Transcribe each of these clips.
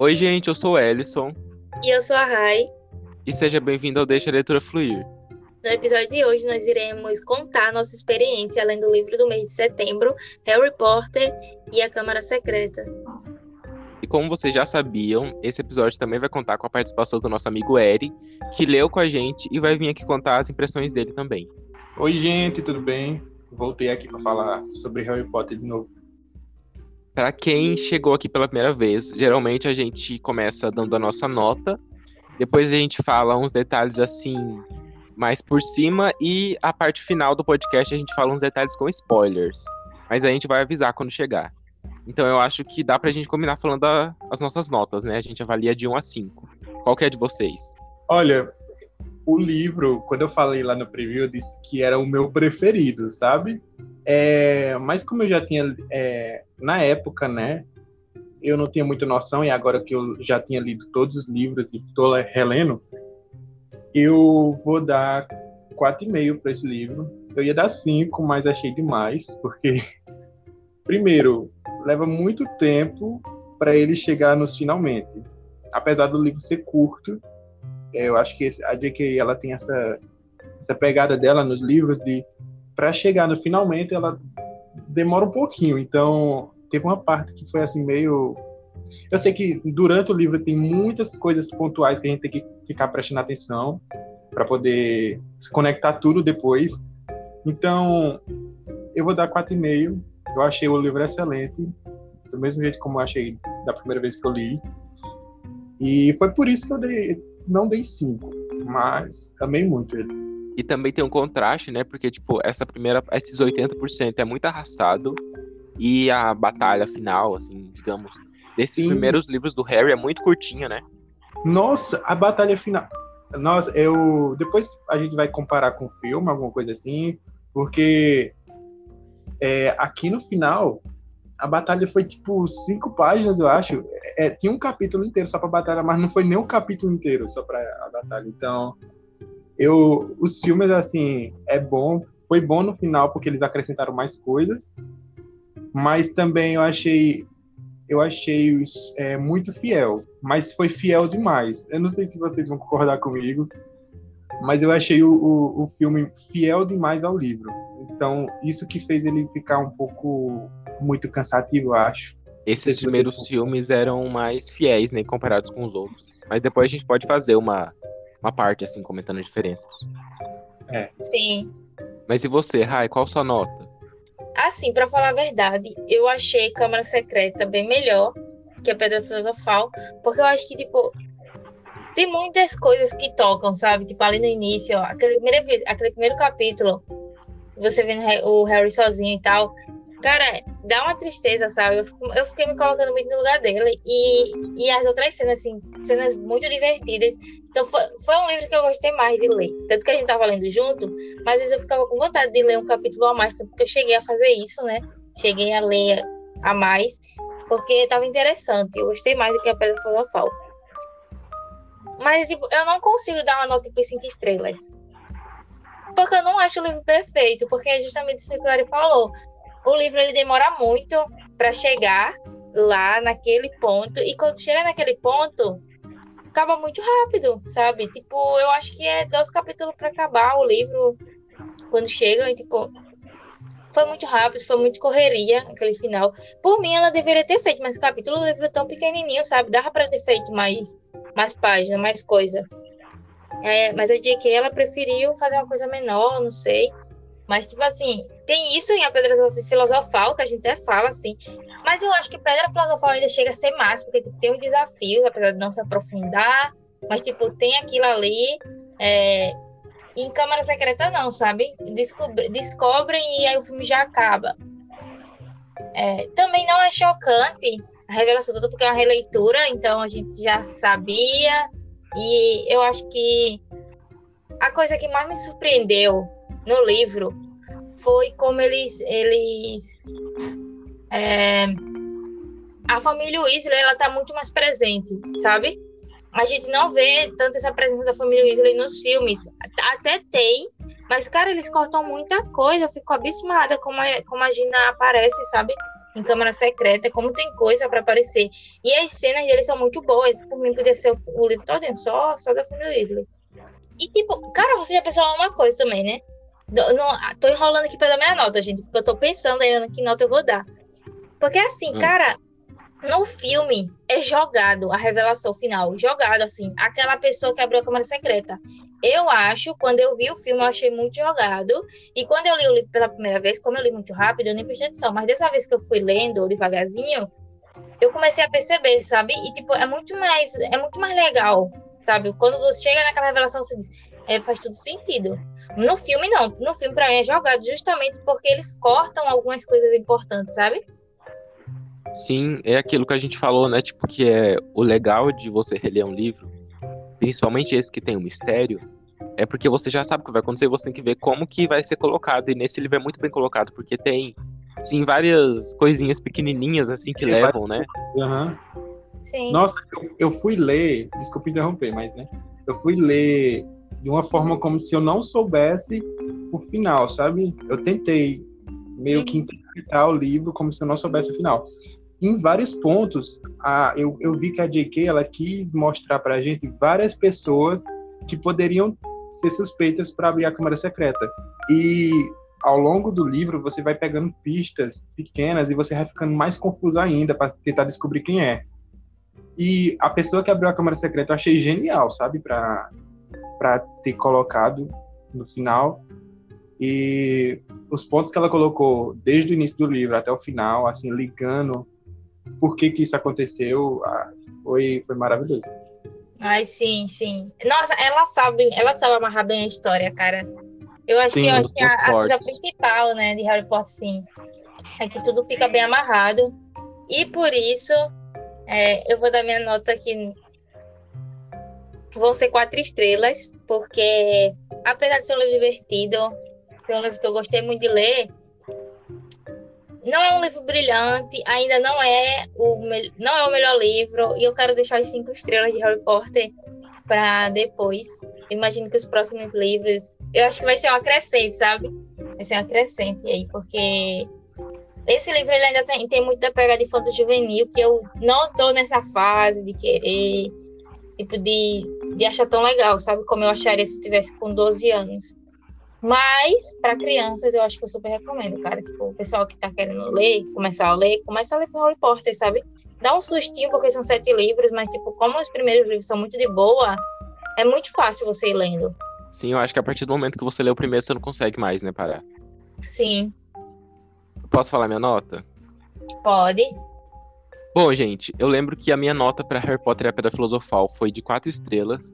Oi, gente, eu sou o Ellison. E eu sou a Rai. E seja bem-vindo ao Deixa a Leitura Fluir. No episódio de hoje, nós iremos contar nossa experiência lendo o livro do mês de setembro, Harry Potter e a Câmara Secreta. E como vocês já sabiam, esse episódio também vai contar com a participação do nosso amigo Eri, que leu com a gente e vai vir aqui contar as impressões dele também. Oi, gente, tudo bem? Voltei aqui para falar sobre Harry Potter de novo. Para quem chegou aqui pela primeira vez, geralmente a gente começa dando a nossa nota, depois a gente fala uns detalhes assim mais por cima e a parte final do podcast a gente fala uns detalhes com spoilers. Mas a gente vai avisar quando chegar. Então eu acho que dá pra gente combinar falando a, as nossas notas, né? A gente avalia de 1 a 5. Qual que é de vocês? Olha, o livro, quando eu falei lá no preview, eu disse que era o meu preferido, sabe? É, mas como eu já tinha, é, na época, né, eu não tinha muita noção, e agora que eu já tinha lido todos os livros e estou relendo, eu vou dar 4,5 para esse livro. Eu ia dar 5, mas achei demais, porque, primeiro, leva muito tempo para ele chegar nos finalmente. Apesar do livro ser curto, eu acho que a J.K. ela tem essa, essa pegada dela nos livros de para chegar no finalmente ela demora um pouquinho. Então, teve uma parte que foi assim meio eu sei que durante o livro tem muitas coisas pontuais que a gente tem que ficar prestando atenção para poder se conectar tudo depois. Então, eu vou dar 4,5. Eu achei o livro excelente, do mesmo jeito como eu achei da primeira vez que eu li. E foi por isso que eu dei, não dei 5, mas amei muito ele. E também tem um contraste, né? Porque, tipo, essa primeira, esses 80% é muito arrastado. E a batalha final, assim, digamos, desses Sim. primeiros livros do Harry é muito curtinha, né? Nossa, a batalha final. Nossa, eu. Depois a gente vai comparar com o filme, alguma coisa assim, porque é, aqui no final a batalha foi tipo cinco páginas, eu acho. É, tinha um capítulo inteiro só pra batalha, mas não foi nem um capítulo inteiro só pra a batalha. Então, eu. Os filmes, assim, é bom. Foi bom no final porque eles acrescentaram mais coisas. Mas também eu achei. Eu achei é, muito fiel. Mas foi fiel demais. Eu não sei se vocês vão concordar comigo. Mas eu achei o, o, o filme fiel demais ao livro. Então, isso que fez ele ficar um pouco muito cansativo, eu acho. Esses primeiros filmes eram mais fiéis, né, comparados com os outros. Mas depois a gente pode fazer uma, uma parte, assim, comentando as diferenças. É. Sim. Mas e você, Rai, qual sua nota? Assim, para falar a verdade, eu achei Câmara Secreta bem melhor que a Pedra Filosofal, porque eu acho que, tipo, tem muitas coisas que tocam, sabe? Tipo, ali no início, ó, aquele, primeiro, aquele primeiro capítulo, você vendo o Harry sozinho e tal, Cara, dá uma tristeza, sabe? Eu, eu fiquei me colocando muito no lugar dele. E, e as outras cenas, assim, cenas muito divertidas. Então, foi, foi um livro que eu gostei mais de ler. Tanto que a gente tava lendo junto, mas às vezes eu ficava com vontade de ler um capítulo a mais, porque eu cheguei a fazer isso, né? Cheguei a ler a mais, porque estava interessante. Eu gostei mais do que a Pedra Filosofal. Mas tipo, eu não consigo dar uma nota de 5 estrelas. Porque eu não acho o livro perfeito, porque é justamente isso que o Clary falou o livro ele demora muito para chegar lá naquele ponto e quando chega naquele ponto acaba muito rápido, sabe? Tipo, eu acho que é dois capítulos para acabar o livro quando chega e tipo foi muito rápido, foi muito correria aquele final. Por mim, ela deveria ter feito mais capítulo, o livro é tão pequenininho, sabe? Dava para ter feito mais, mais páginas, mais coisa. É, mas a J.K. ela preferiu fazer uma coisa menor, não sei. Mas, tipo assim, tem isso em A Pedra Filosofal, que a gente até fala, assim. Mas eu acho que Pedra Filosofal ainda chega a ser mais, porque tipo, tem os desafios, apesar de não se aprofundar. Mas, tipo, tem aquilo ali. É... em Câmara Secreta, não, sabe? Descobre, descobrem e aí o filme já acaba. É... também não é chocante a revelação toda, porque é uma releitura, então a gente já sabia. E eu acho que a coisa que mais me surpreendeu no livro foi como eles eles é, a família Weasley ela tá muito mais presente, sabe? A gente não vê tanto essa presença da família Weasley nos filmes. Até tem, mas cara, eles cortam muita coisa. Eu fico abismada como a, como a Gina aparece, sabe? em Câmara Secreta, como tem coisa para aparecer. E as cenas dele são muito boas. Por mim, podia ser o, o livro todo, só, só da Família Weasley. E, tipo, cara, você já pensou uma coisa também, né? Não, tô enrolando aqui para dar minha nota, gente, porque eu tô pensando ainda que nota eu vou dar. Porque, assim, hum. cara, no filme é jogado a revelação final, jogado assim, aquela pessoa que abriu a câmara secreta. Eu acho, quando eu vi o filme, eu achei muito jogado. E quando eu li o livro pela primeira vez, como eu li muito rápido, eu nem prestei atenção. Mas dessa vez que eu fui lendo devagarzinho, eu comecei a perceber, sabe? E tipo, é muito mais, é muito mais legal, sabe? Quando você chega naquela revelação, você diz, é, faz tudo sentido. No filme, não. No filme, para mim, é jogado justamente porque eles cortam algumas coisas importantes, sabe? Sim, é aquilo que a gente falou, né? Tipo, que é o legal de você reler um livro, principalmente esse que tem um mistério, é porque você já sabe o que vai acontecer, você tem que ver como que vai ser colocado. E nesse livro é muito bem colocado, porque tem, sim, várias coisinhas pequenininhas, assim, que levam, né? Uhum. Sim. Nossa, eu, eu fui ler, desculpa interromper, mas, né? Eu fui ler de uma forma como se eu não soubesse o final, sabe? Eu tentei meio que interpretar o livro como se eu não soubesse o final em vários pontos, a, eu, eu vi que a J.K. ela quis mostrar para a gente várias pessoas que poderiam ser suspeitas para abrir a Câmara Secreta. E ao longo do livro você vai pegando pistas pequenas e você vai ficando mais confuso ainda para tentar descobrir quem é. E a pessoa que abriu a Câmara Secreta eu achei genial, sabe, para para ter colocado no final. E os pontos que ela colocou desde o início do livro até o final, assim, ligando por que, que isso aconteceu, ah, foi, foi maravilhoso. Ai, sim, sim. Nossa, ela sabe, ela sabe amarrar bem a história, cara. Eu acho sim, que, eu acho que a, a, coisa principal, né, de Harry Potter, sim, é que tudo fica bem amarrado. E por isso, é, eu vou dar minha nota aqui. Vão ser quatro estrelas, porque apesar de ser um livro divertido, ser um livro que eu gostei muito de ler, não é um livro brilhante, ainda não é o, não é o melhor livro, e eu quero deixar as cinco estrelas de Harry Potter para depois. Imagino que os próximos livros, eu acho que vai ser uma crescente, sabe? Vai ser uma crescente aí, porque esse livro ele ainda tem, tem muito da pegada de fantasy juvenil, que eu não tô nessa fase de querer, tipo, de, de achar tão legal, sabe? Como eu acharia se eu tivesse com 12 anos. Mas, para crianças, eu acho que eu super recomendo, cara. Tipo, o pessoal que tá querendo ler, começar a ler, começa a ler Harry Potter, sabe? Dá um sustinho, porque são sete livros, mas, tipo, como os primeiros livros são muito de boa, é muito fácil você ir lendo. Sim, eu acho que a partir do momento que você lê o primeiro, você não consegue mais, né, parar. Sim. Posso falar minha nota? Pode. Bom, gente, eu lembro que a minha nota para Harry Potter e a Pedra Filosofal foi de quatro estrelas.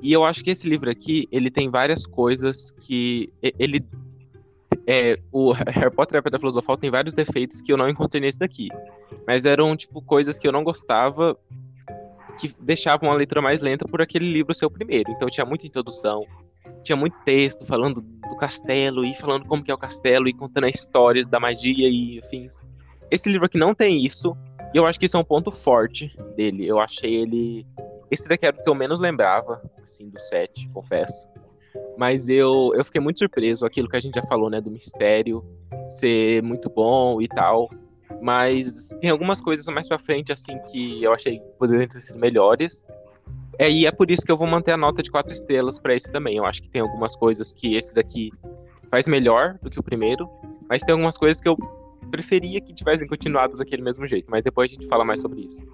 E eu acho que esse livro aqui, ele tem várias coisas que ele é, o Harry Potter e a Pedra Filosofal tem vários defeitos que eu não encontrei nesse daqui. Mas eram, tipo, coisas que eu não gostava que deixavam a leitura mais lenta por aquele livro ser o primeiro. Então tinha muita introdução, tinha muito texto falando do castelo e falando como que é o castelo e contando a história da magia e afins. Esse livro aqui não tem isso, e eu acho que isso é um ponto forte dele. Eu achei ele esse daqui era o que eu menos lembrava, assim, do set, confesso. Mas eu, eu fiquei muito surpreso, aquilo que a gente já falou, né, do mistério ser muito bom e tal. Mas tem algumas coisas mais pra frente, assim, que eu achei que poderiam ter sido melhores. É, e é por isso que eu vou manter a nota de quatro estrelas para esse também. Eu acho que tem algumas coisas que esse daqui faz melhor do que o primeiro, mas tem algumas coisas que eu preferia que tivessem continuado daquele mesmo jeito. Mas depois a gente fala mais sobre isso.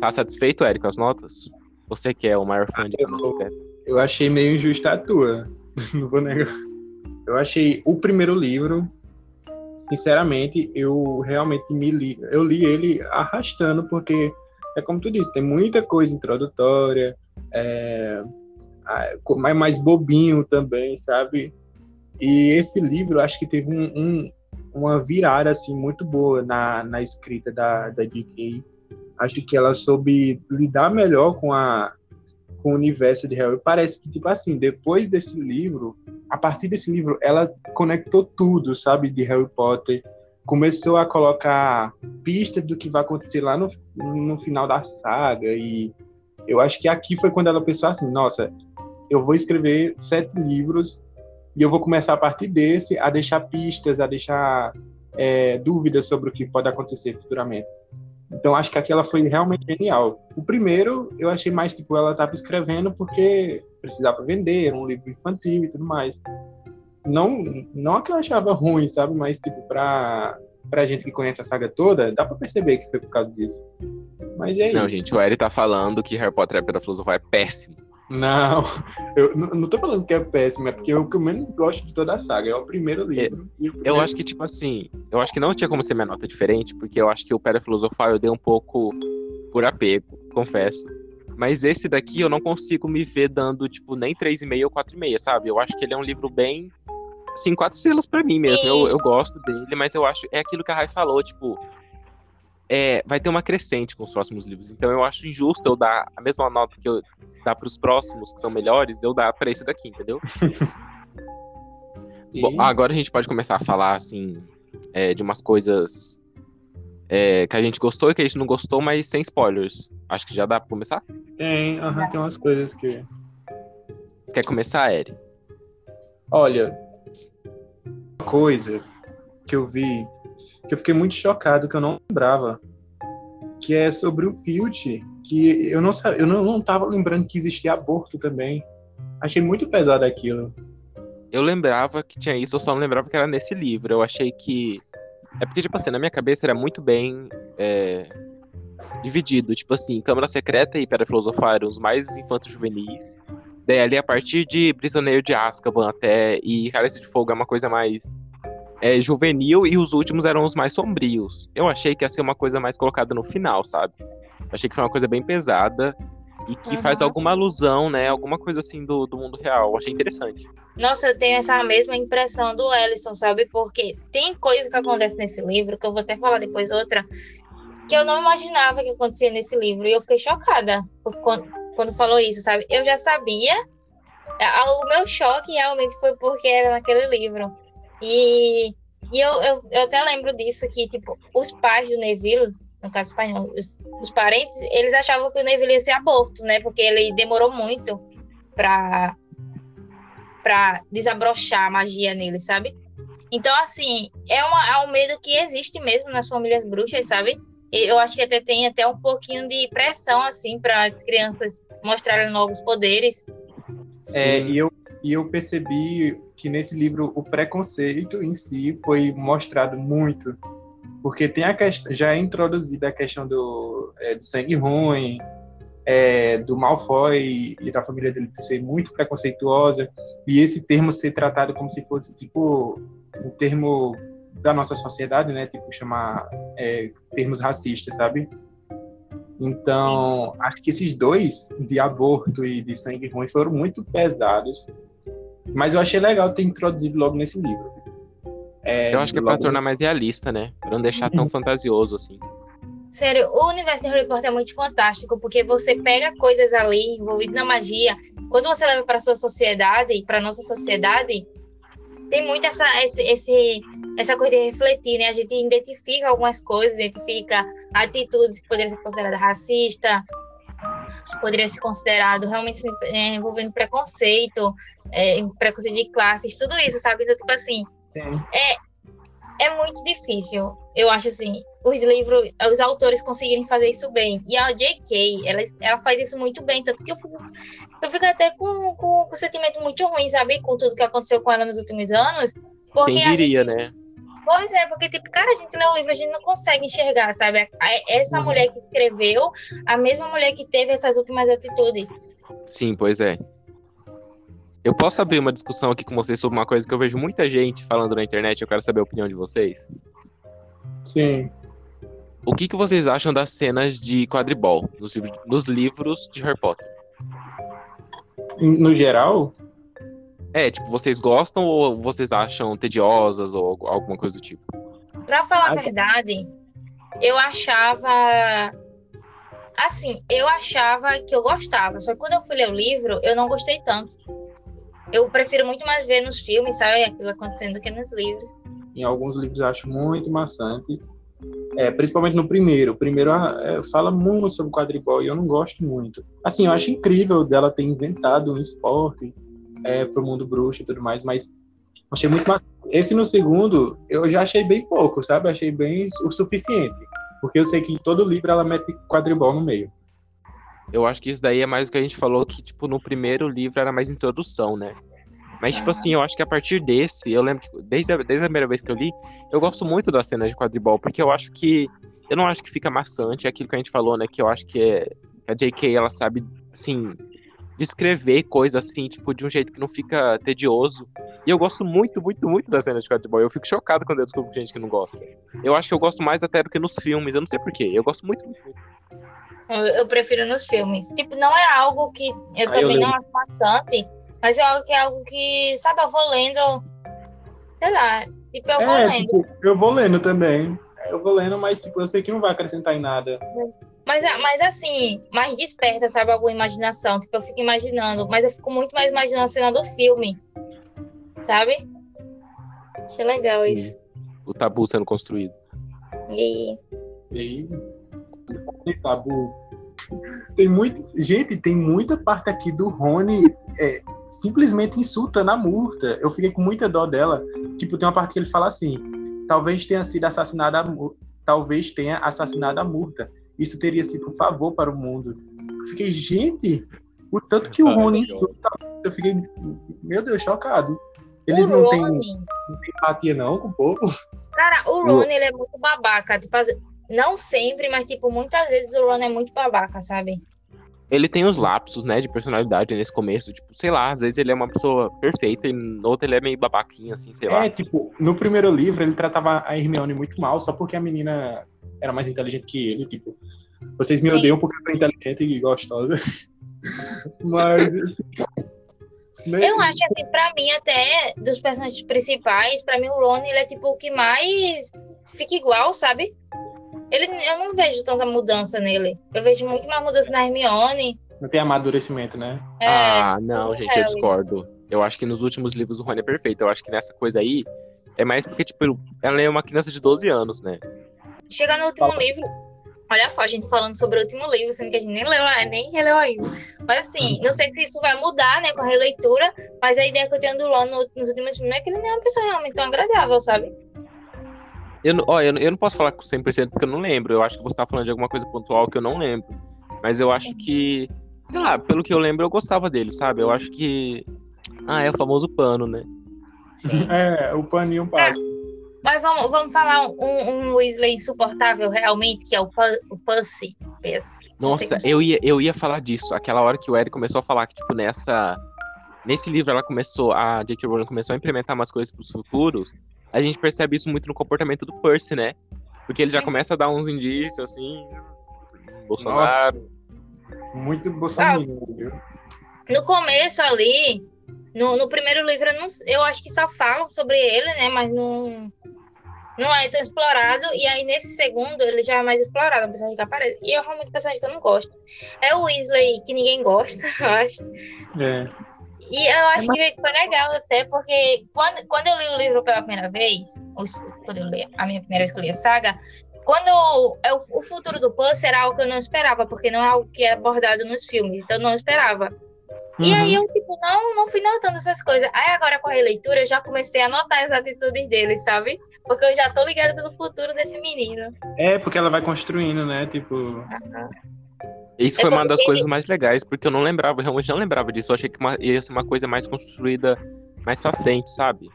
Tá satisfeito, Érico, as notas? Você que é o maior fã de Secreta. Eu achei meio injusta a tua. Não vou negar. Eu achei o primeiro livro, sinceramente, eu realmente me li. Eu li ele arrastando, porque é como tu disse, tem muita coisa introdutória, é, mais, mais bobinho também, sabe? E esse livro, acho que teve um, um, uma virada assim muito boa na, na escrita da, da D.K acho que ela soube lidar melhor com a com o universo de Harry. Parece que tipo assim, depois desse livro, a partir desse livro, ela conectou tudo, sabe, de Harry Potter. Começou a colocar pistas do que vai acontecer lá no, no final da saga e eu acho que aqui foi quando ela pensou assim, nossa, eu vou escrever sete livros e eu vou começar a partir desse a deixar pistas, a deixar é, dúvidas sobre o que pode acontecer futuramente. Então acho que aquela foi realmente genial. O primeiro eu achei mais tipo ela estava escrevendo porque precisava vender, era um livro infantil e tudo mais. Não, não é que eu achava ruim, sabe? Mas tipo para pra gente que conhece a saga toda, dá pra perceber que foi por causa disso. Mas é não, isso. gente, o Eri tá falando que Harry Potter e a Pedra Filosofal é péssimo. Não, eu não, tô falando que é péssimo, é porque é o que eu menos gosto de toda a saga. É o primeiro livro. Eu, o primeiro... eu acho que, tipo assim, eu acho que não tinha como ser minha nota diferente, porque eu acho que o Pedra Filosofal eu dei um pouco por apego, confesso. Mas esse daqui eu não consigo me ver dando, tipo, nem 3,5 ou 4,5, sabe? Eu acho que ele é um livro bem assim, quatro selos para mim mesmo. Eu, eu gosto dele, mas eu acho. É aquilo que a Rai falou, tipo. É, vai ter uma crescente com os próximos livros. Então eu acho injusto eu dar a mesma nota que eu dar para os próximos, que são melhores, eu dar para esse daqui, entendeu? Bom, agora a gente pode começar a falar, assim, é, de umas coisas é, que a gente gostou e que a gente não gostou, mas sem spoilers. Acho que já dá pra começar? Tem, uhum, tem umas coisas que. Você quer começar, Eri? Olha, coisa que eu vi que eu fiquei muito chocado que eu não lembrava, que é sobre o Filt, que eu não eu não, não tava lembrando que existia aborto também. Achei muito pesado aquilo. Eu lembrava que tinha isso, eu só não lembrava que era nesse livro. Eu achei que é porque tipo assim, na minha cabeça era muito bem é... dividido, tipo assim, Câmara Secreta e Pedra Filosofal eram os mais infantos juvenis. Daí ali a partir de Prisioneiro de Azkaban até e Cálice de Fogo é uma coisa mais é, juvenil e os últimos eram os mais sombrios. Eu achei que ia ser uma coisa mais colocada no final, sabe? Achei que foi uma coisa bem pesada e que uhum. faz alguma alusão, né? Alguma coisa assim do, do mundo real. Eu achei interessante. Nossa, eu tenho essa mesma impressão do Ellison, sabe? Porque tem coisa que acontece nesse livro, que eu vou até falar depois outra, que eu não imaginava que acontecia nesse livro. E eu fiquei chocada quando, quando falou isso, sabe? Eu já sabia. O meu choque realmente foi porque era naquele livro. E, e eu, eu, eu até lembro disso, que, tipo, os pais do Neville, no caso espanhol, os, os parentes, eles achavam que o Neville ia ser aborto, né? Porque ele demorou muito para para desabrochar a magia nele, sabe? Então, assim, é, uma, é um medo que existe mesmo nas famílias bruxas, sabe? Eu acho que até tem até um pouquinho de pressão, assim, para as crianças mostrarem novos poderes. É, e eu, e eu percebi que nesse livro o preconceito em si foi mostrado muito. Porque tem a questão, já é introduzida a questão do, é, de sangue ruim, é, do Malfoy e da família dele ser muito preconceituosa, e esse termo ser tratado como se fosse, tipo, um termo da nossa sociedade, né? Tipo, chamar é, termos racistas, sabe? Então, acho que esses dois, de aborto e de sangue ruim, foram muito pesados. Mas eu achei legal ter introduzido logo nesse livro. É, eu acho que é pra tornar mais realista, né? Pra não deixar tão uhum. fantasioso, assim. Sério, o universo de Harry Potter é muito fantástico, porque você pega coisas ali envolvidas na magia, quando você leva para sua sociedade, para nossa sociedade, tem muito essa, esse, esse, essa coisa de refletir, né? A gente identifica algumas coisas, identifica atitudes que poderiam ser consideradas racistas, poderia ser considerado realmente é, envolvendo preconceito, é, preconceito de classes, tudo isso, sabe? Então, tipo assim, é, é muito difícil, eu acho assim, os livros, os autores conseguirem fazer isso bem. E a J.K., ela, ela faz isso muito bem, tanto que eu fico, eu fico até com, com, com um sentimento muito ruim, sabe? Com tudo que aconteceu com ela nos últimos anos. Porque Quem diria, gente, né? Pois é, porque, tipo, cara, a gente lê um livro, a gente não consegue enxergar, sabe? Essa uhum. mulher que escreveu, a mesma mulher que teve essas últimas atitudes. Sim, pois é. Eu posso abrir uma discussão aqui com vocês sobre uma coisa que eu vejo muita gente falando na internet, eu quero saber a opinião de vocês. Sim. O que, que vocês acham das cenas de quadribol nos, livros, nos livros de Harry Potter? No geral? É, tipo, vocês gostam ou vocês acham tediosas ou alguma coisa do tipo? Pra falar a verdade, eu achava. Assim, eu achava que eu gostava, só que quando eu fui ler o livro, eu não gostei tanto. Eu prefiro muito mais ver nos filmes, sabe, aquilo acontecendo do que nos livros. Em alguns livros eu acho muito maçante, é, principalmente no primeiro. O primeiro ah, é, fala muito sobre quadribol e eu não gosto muito. Assim, eu acho incrível dela ter inventado um esporte é, para o mundo bruxo e tudo mais, mas Achei muito massa. Esse no segundo, eu já achei bem pouco, sabe? Achei bem o suficiente. Porque eu sei que em todo livro ela mete quadribol no meio. Eu acho que isso daí é mais o que a gente falou, que, tipo, no primeiro livro era mais introdução, né? Mas, tipo assim, eu acho que a partir desse, eu lembro que desde a, desde a primeira vez que eu li, eu gosto muito das cenas de quadribol, porque eu acho que. Eu não acho que fica maçante, é aquilo que a gente falou, né? Que eu acho que é. A J.K. ela sabe, assim, descrever coisas assim, tipo, de um jeito que não fica tedioso. E eu gosto muito, muito, muito das cenas de quadribol. Eu fico chocado quando eu descubro gente que não gosta. Eu acho que eu gosto mais até do que nos filmes, eu não sei porquê. Eu gosto muito, muito, muito. Eu, eu prefiro nos filmes. Tipo, não é algo que eu Aí eu também não lembro. acho maçante, mas é algo que é algo que, sabe, eu vou lendo. Sei lá, tipo, eu vou É, lendo. tipo, eu vou lendo também. Eu vou lendo, mas tipo, eu sei que não vai acrescentar em nada. Mas, mas assim, mais desperta, sabe, alguma imaginação. Tipo, eu fico imaginando, mas eu fico muito mais imaginando a cena do filme. Sabe? Achei legal isso. O tabu sendo construído. E E aí, tem tabu. Tem muito. Gente, tem muita parte aqui do Rony é, simplesmente insultando a Murta. Eu fiquei com muita dó dela. Tipo, tem uma parte que ele fala assim: talvez tenha sido assassinada a talvez tenha assassinado a Murta. Isso teria sido um favor para o mundo. Eu fiquei, gente, o tanto que o Murta, eu fiquei, meu Deus, chocado. Eles o não têm, empatia, não, com o povo. cara, o Rony, ele é muito babaca. Tipo, não sempre, mas, tipo, muitas vezes o Rony é muito babaca, sabe? Ele tem os lapsos, né, de personalidade nesse começo. Tipo, sei lá, às vezes ele é uma pessoa perfeita e no outro ele é meio babaquinho, assim, sei lá. É, tipo, no primeiro livro ele tratava a Hermione muito mal, só porque a menina era mais inteligente que ele, tipo. Vocês me Sim. odeiam porque eu sou inteligente e gostosa. Mas. assim, Eu acho assim, pra mim, até dos personagens principais, pra mim o Ron, ele é tipo o que mais fica igual, sabe? Ele, eu não vejo tanta mudança nele. Eu vejo muito mais mudança na Hermione. Não tem amadurecimento, né? É, ah, não, gente, eu Harry. discordo. Eu acho que nos últimos livros o Rony é perfeito. Eu acho que nessa coisa aí é mais porque, tipo, ela é uma criança de 12 anos, né? chega no último livro. Olha só, a gente falando sobre o último livro, sendo que a gente nem leu, nem releu ainda. Mas assim, não sei se isso vai mudar, né, com a releitura, mas a ideia que eu tenho do Ron no- nos últimos filmes é que ele não é uma pessoa realmente tão agradável, sabe? Eu, não- ó, eu, não- eu não posso falar com 100% porque eu não lembro. Eu acho que você tá falando de alguma coisa pontual que eu não lembro. Mas eu acho que, sei lá, pelo que eu lembro, eu gostava dele, sabe? Eu acho que. Ah, é o famoso pano, né? É, o paninho passa. Mas vamos, vamos falar um, um Weasley insuportável realmente, que é o, o Pussy. Nossa, eu ia, eu ia falar disso. Aquela hora que o Eric começou a falar que, tipo, nessa. Nesse livro ela começou. A J.K. Rowling começou a implementar umas coisas pros futuros. A gente percebe isso muito no comportamento do Percy, né? Porque ele já começa a dar uns indícios, assim. Bolsonaro. Muito bolsominion, viu? No começo ali, no, no primeiro livro, eu, não- eu acho que só falam sobre ele, né? Mas não, não é tão explorado. E aí, nesse segundo, ele já é mais explorado, é um personagem que aparece. E é realmente personagem que eu não gosto. É o Weasley, que ninguém gosta, eu acho. É. E eu acho que foi legal até, porque quando, quando eu li o livro pela primeira vez, quando eu li a minha primeira vez que eu li a saga, quando é o, futuro do Puss era algo que eu não esperava, porque não é algo que é abordado nos filmes, então eu não esperava. E Uhum. aí eu, tipo, não, não fui notando essas coisas. Aí agora com a releitura eu já comecei a notar as atitudes dele, sabe? Porque eu já tô ligada pelo futuro desse menino. É, porque ela vai construindo, né? Tipo. Isso É foi uma das porque- coisas mais legais, porque eu não lembrava, eu realmente não lembrava disso. Eu achei que uma- ia ser uma coisa mais construída mais pra frente, sabe?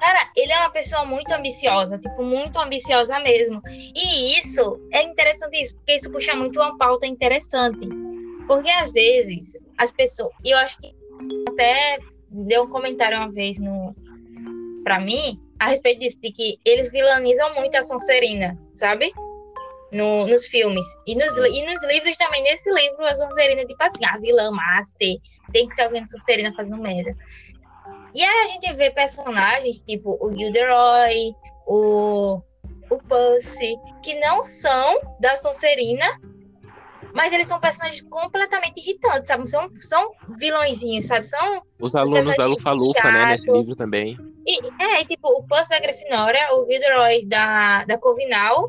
Cara, ele é uma pessoa muito ambiciosa, tipo, muito ambiciosa mesmo. E isso é interessante isso, porque isso puxa muito uma pauta interessante. Porque às vezes as pessoas, e eu acho que até deu um comentário uma vez no para mim a respeito disso, de que eles vilanizam muito a Sonserina, sabe? No, nos filmes. E nos, e nos livros também, nesse livro, a Sonserina, tipo assim, a vilã master, tem que ser alguém de Sonserina fazendo merda. E aí a gente vê personagens tipo o Gilderoy, o, o Pussy, que não são da Sonserina, mas eles são personagens completamente irritantes, sabe? São, são vilõezinhos, sabe? São. Os alunos da Lufa Lufa, né, nesse livro também. E, é, e, tipo, o Pussy da Grifinória, o Gilderoy da, da Corvinal.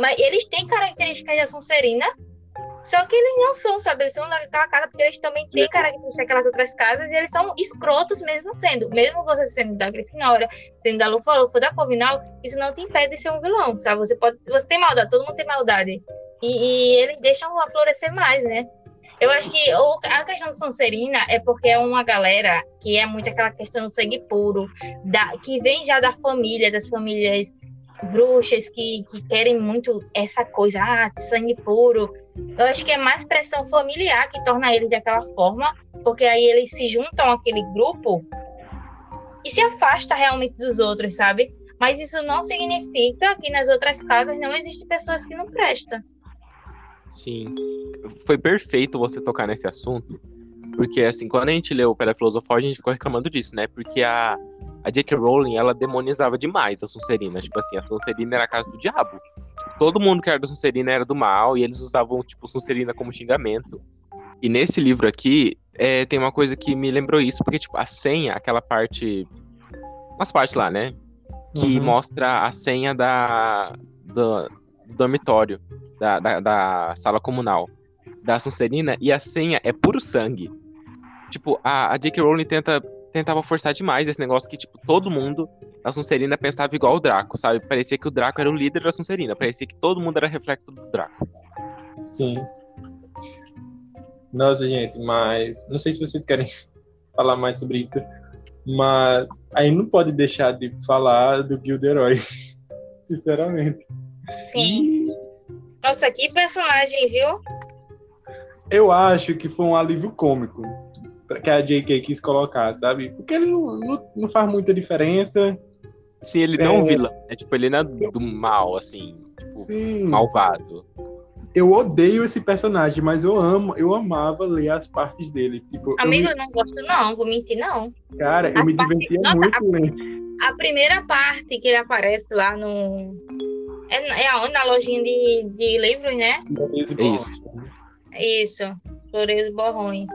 Mas eles têm características da Sonserina, Só que eles não são, sabe? Eles são daquela casa porque eles também têm características daquelas outras casas e eles são escrotos mesmo sendo. Mesmo você sendo da Grifinória, sendo da Lufa-Lufa, da Corvinal, isso não te impede de ser um vilão, sabe? Você pode... Você tem maldade, todo mundo tem maldade. E, e eles deixam florescer mais, né? Eu acho que o, a questão da Sonserina é porque é uma galera que é muito aquela questão do sangue puro, da, que vem já da família, das famílias bruxas que, que querem muito essa coisa, ah, sangue puro. Eu acho que é mais pressão familiar que torna eles daquela forma, porque aí eles se juntam àquele grupo e se afasta realmente dos outros, sabe? Mas isso não significa que nas outras casas não existem pessoas que não prestam. Sim. Foi perfeito você tocar nesse assunto, porque assim, quando a gente leu Pedra Filosofal, a gente ficou reclamando disso, né? Porque a a J.K. Rowling, ela demonizava demais a Sonserina. Tipo assim, a Sonserina era a casa do diabo. Tipo, todo mundo que era da Sonserina era do mal, e eles usavam, tipo, Sonserina como xingamento. E nesse livro aqui, é, tem uma coisa que me lembrou isso, porque, tipo, a senha, aquela parte. Umas partes lá, né? Que uhum. mostra a senha da, do, do dormitório, da, da, da, sala comunal da Sonserina, e a senha é puro sangue. Tipo, a, a J.K. Rowling tenta tentava forçar demais esse negócio que, tipo, todo mundo na Sonserina pensava igual o Draco, sabe? Parecia que o Draco era o líder da Sonserina, parecia que todo mundo era reflexo do Draco. Sim. Nossa, gente, mas não sei se vocês querem falar mais sobre isso, mas aí não pode deixar de falar do Gilderoy, sinceramente. Sim. Nossa, que personagem, viu? Eu acho que foi um alívio cômico que a J.K. quis colocar, sabe? Porque ele não, não, não faz muita diferença. Sim, ele não é um vilão. É tipo, ele não é do mal, assim. Tipo, Sim. malvado. Eu odeio esse personagem, mas eu amo, eu amava ler as partes dele. Tipo, Amigo, eu, me... eu não gosto, não, vou mentir, não. Cara, eu me parte... divertia Nossa, muito a... lendo. A primeira parte que ele aparece lá no. É, é aonde? Na lojinha de, de livros, né? Isso. Isso. Flores Borrões.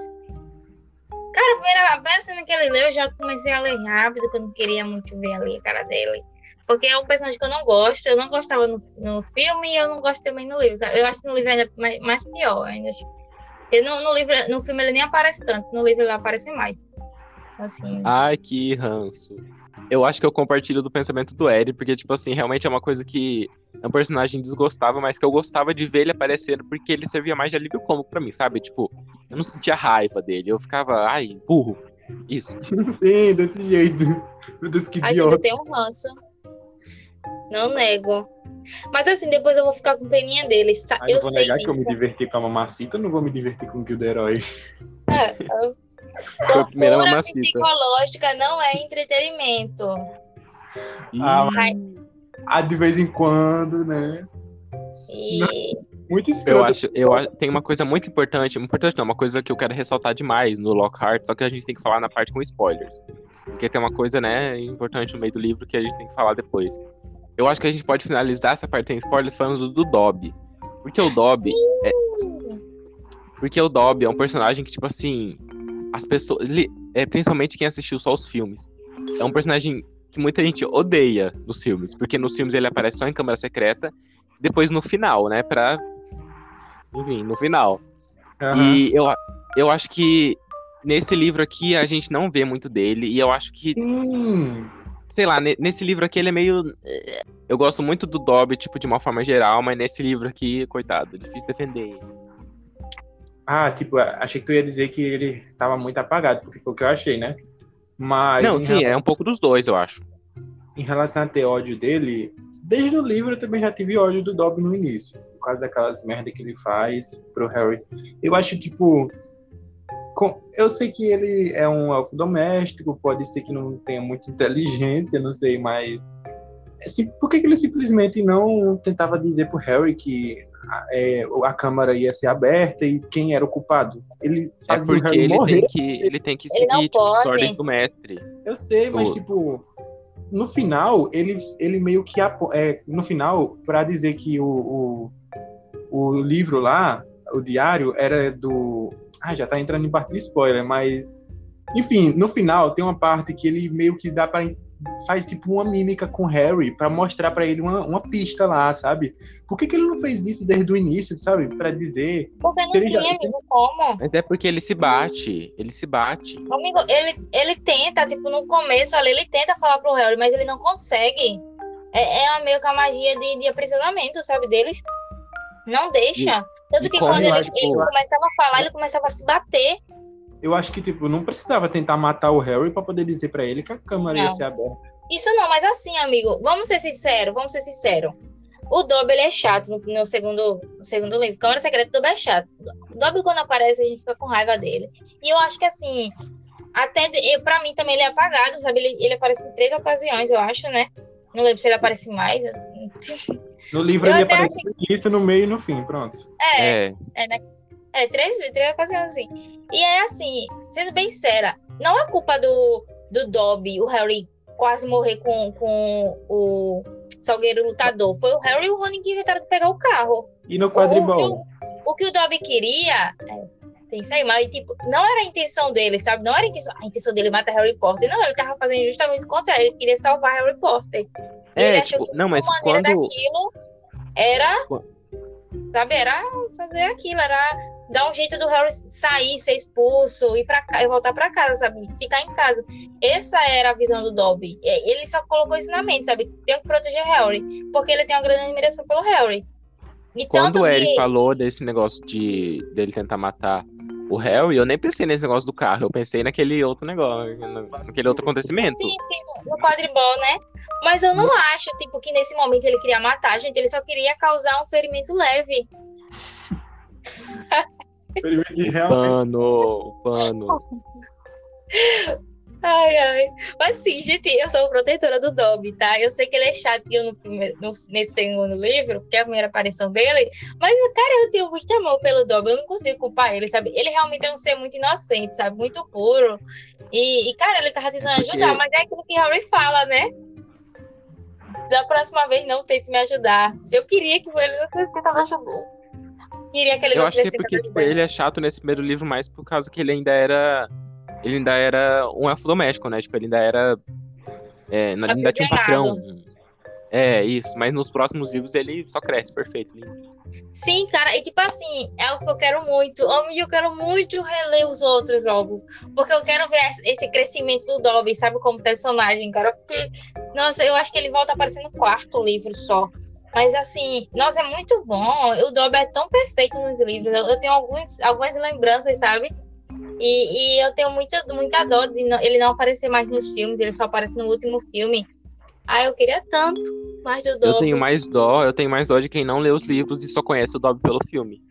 Cara, a primeira vez que ele leu, eu já comecei a ler rápido, que eu não queria muito ver ali a cara dele. Porque é um personagem que eu não gosto, eu não gostava no, no filme e eu não gosto também no livro. Eu acho que no livro ainda é mais, mais pior ainda. Porque no, no, livro, no filme ele nem aparece tanto, no livro ele aparece mais. Assim. Ai, que ranço eu acho que eu compartilho do pensamento do Eri, porque, tipo assim, realmente é uma coisa que é um personagem desgostava, mas que eu gostava de ver ele aparecendo porque ele servia mais de alívio cômico pra mim, sabe? Tipo, eu não sentia raiva dele, eu ficava, ai, burro. Isso. Sim, desse jeito. Meu Deus, que idiota. eu tenho um ranço. Não nego. Mas assim, depois eu vou ficar com peninha dele. Eu, eu vou negar disso. que eu me diverti com a mamacita, não vou me divertir com o Gilderoy. É, eu Tortura psicológica não é entretenimento. Ah, ah, de vez em quando, né? E... Muito Eu acho, eu acho, tem uma coisa muito importante, importante não, uma coisa que eu quero ressaltar demais no Lockhart, só que a gente tem que falar na parte com spoilers. Porque tem uma coisa, né, importante no meio do livro que a gente tem que falar depois. Eu acho que a gente pode finalizar essa parte sem spoilers falando do Dobby. Porque o Dobby é, Porque o Dobby é um personagem que, tipo assim, as pessoas, é, principalmente quem assistiu só os filmes, é um personagem que muita gente odeia nos filmes, porque nos filmes ele aparece só em câmera secreta, depois no final, né, pra... Enfim, no final. Uhum. E eu, eu acho que nesse livro aqui a gente não vê muito dele, e eu acho que... Hum. Sei lá, nesse livro aqui ele é meio... Eu gosto muito do Dobby, tipo, de uma forma geral, mas nesse livro aqui, coitado, difícil defender ele. Ah, tipo, achei que tu ia dizer que ele tava muito apagado, porque foi o que eu achei, né? Mas. Não, sim, relação... é um pouco dos dois, eu acho. Em relação a ter ódio dele, desde o livro eu também já tive ódio do Dobby no início. Por causa daquelas merda que ele faz pro Harry. Eu acho, tipo. Com... Eu sei que ele é um elfo doméstico, pode ser que não tenha muita inteligência, não sei, mas. Assim, por que, que ele simplesmente não tentava dizer pro Harry que é, a Câmara ia ser aberta e quem era o culpado. Ele é fazia é porque ele morrer. Tem que, ele tem que seguir tipo, as ordens do mestre. Eu sei, mas tipo, no final, ele, ele meio que. É, no final, para dizer que o, o, o livro lá, o diário, era do. Ah, já tá entrando em parte de spoiler, mas. Enfim, no final tem uma parte que ele meio que dá para faz tipo uma mímica com o Harry para mostrar para ele uma, uma pista lá, sabe? Por que, que ele não fez isso desde o início, sabe? Para dizer. Porque não Ele tinha, já- amigo, como. Mas é porque ele se bate. Ele se bate. Amigo, ele, ele tenta, tipo, no começo ali, ele tenta falar pro Harry, mas ele não consegue. É, é meio que a magia de, de aprisionamento, sabe, deles. Não deixa. Tanto e que quando ele, ele começava a falar, ele começava a se bater. Eu acho que, tipo, não precisava tentar matar o Harry para poder dizer para ele que a câmara ia Não. ser aberta. Isso não, mas assim, amigo, vamos ser sinceros, vamos ser sinceros. O Dobby, é chato no, no segundo, no segundo livro. Câmara Secreta do Dobby é chato. O Dobby, quando aparece, a gente fica com raiva dele. E eu acho que, assim, até pra mim também ele é apagado, sabe? Ele, ele aparece em três ocasiões, eu acho, né? Não lembro se ele aparece mais. No livro Eu ele aparece no início, no meio e no fim, pronto. É, É. é três, três ocasiões assim. E é assim, sendo bem séria, não é culpa do, do Dobby, o Harry quase morrer com, com o Salgueiro Lutador. Foi o Harry e o Rony que inventaram de pegar o carro. E no O, o, que quadribol? o, o que o Dobby queria. É, tem isso aí, mas tipo, não era a intenção dele, sabe? Não era a intenção, a intenção dele matar Harry Potter. Não, ele tava fazendo justamente o contrário. Ele queria salvar Harry Potter. E ele É, achou tipo, que não, mas a maneira quando. daquilo era. Sabe, era fazer aquilo, era dar um jeito do Harry sair, ser expulso, ir para casa, voltar pra casa, sabe? Ficar em casa. Essa era a visão do Dobby. E- Ele só colocou isso na mente, sabe? Tem que proteger Harry. Porque ele tem uma grande admiração pelo Harry. E Quando o Eric que. falou desse negócio de dele tentar matar o Harry, eu nem pensei nesse negócio do carro, eu pensei naquele outro negócio, na- naquele outro acontecimento. Sim, sim, no- no quadribol, né? Mas eu não acho, tipo, que nesse momento ele queria matar, gente. Ele só queria causar um ferimento leve. Ele realmente Pano, pano. Ai, ai. Mas sim, gente, eu sou protetora do Dobby, tá? Eu sei que ele é chatinho no primeiro, no- nesse segundo livro, que é a primeira aparição dele. Mas, cara, eu tenho muito amor pelo Dobby. Eu não consigo culpar ele, sabe? Ele realmente é um ser muito inocente, sabe? Muito puro. E, e, cara, ele tava tentando É porque- ajudar, mas é aquilo que Harry fala, né? Da próxima vez, não tente me ajudar. Eu queria que ele não tivesse tentado ajudar. Queria que ele Eu acho que é porque tipo, ele é chato nesse primeiro livro mais por causa que ele ainda era. Ele ainda era um elfo doméstico, né? Tipo, ele ainda era. É, ele ainda tinha um patrão. É, isso. Mas nos próximos livros ele só cresce, perfeito. lindo. Sim, cara, e tipo assim, é o que eu quero muito. Homem, eu quero muito reler os outros logo. Porque eu quero ver esse crescimento do Dobby, sabe, como personagem, cara. Porque, nossa, eu acho que ele volta a aparecer no quarto livro só. Mas assim, nossa, é muito bom. O Dobby é tão perfeito nos livros. Eu, tenho alguns, algumas lembranças, sabe? E, e eu tenho muita, muita dor de não- ele não aparecer mais nos filmes, ele só aparece no último filme. Ah, eu queria tanto mais do Dobby. Eu tenho mais dó, eu tenho mais dó de quem não lê os livros e só conhece o Dobby pelo filme.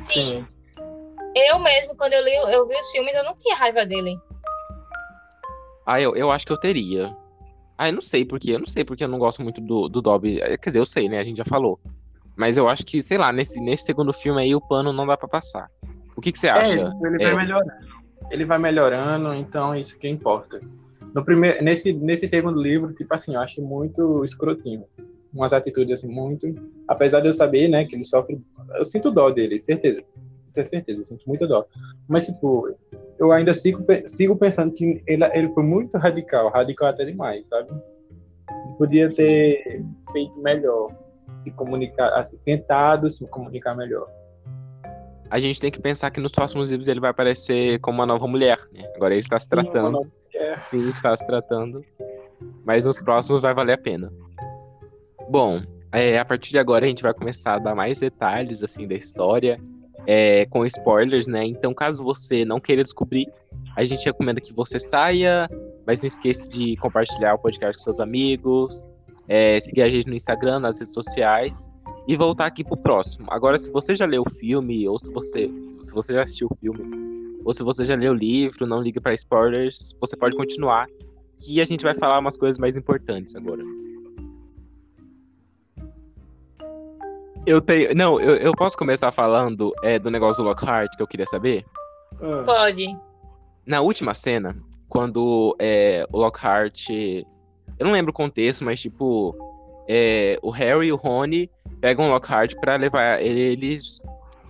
Sim. Eu mesmo, quando eu li, eu vi os filmes, eu não tinha raiva dele. Ah, eu, eu acho que eu teria. Ah, eu não sei porque, eu não sei porque eu não gosto muito do, do Dobby. É, Quer dizer, eu sei, né? A gente já falou. Mas eu acho que, sei lá, nesse, nesse segundo filme aí o pano não dá pra passar. O que, que você É, acha? tipo, ele É. vai melhorando. Ele vai melhorando, então isso que importa. No primeiro, nesse, nesse segundo livro, tipo assim, eu acho muito escrotinho. Umas atitudes assim, muito. Apesar de eu saber, né, que ele sofre. Eu sinto dó dele, certeza. Isso é certeza, eu sinto muito dó. Mas, tipo, eu ainda sigo, sigo pensando que ele, ele foi muito radical, radical até demais, sabe? Podia ter feito melhor, se comunicar, assim, tentado se comunicar melhor. A gente tem que pensar que nos próximos livros ele vai aparecer como uma nova mulher, né? Agora ele está se tratando. É. Sim, está se tratando. Mas nos próximos vai valer a pena. Bom, é, a partir de agora a gente vai começar a dar mais detalhes assim da história, é, com spoilers, né? Então, caso você não queira descobrir, a gente recomenda que você saia, mas não esqueça de compartilhar o podcast com seus amigos, é, seguir a gente no Instagram, nas redes sociais e voltar aqui pro próximo. Agora, se você já leu o filme, ou se você, se você já assistiu o filme, ou se você já leu o livro, não liga para spoilers, você pode continuar, que a gente vai falar umas coisas mais importantes agora. Eu tenho. Não, eu, eu posso começar falando é, do negócio do Lockhart que eu queria saber? Pode. Na última cena, quando é, o Lockhart. Eu não lembro o contexto, mas tipo. é, o Harry e o Rony pegam o Lockhart pra levar eles.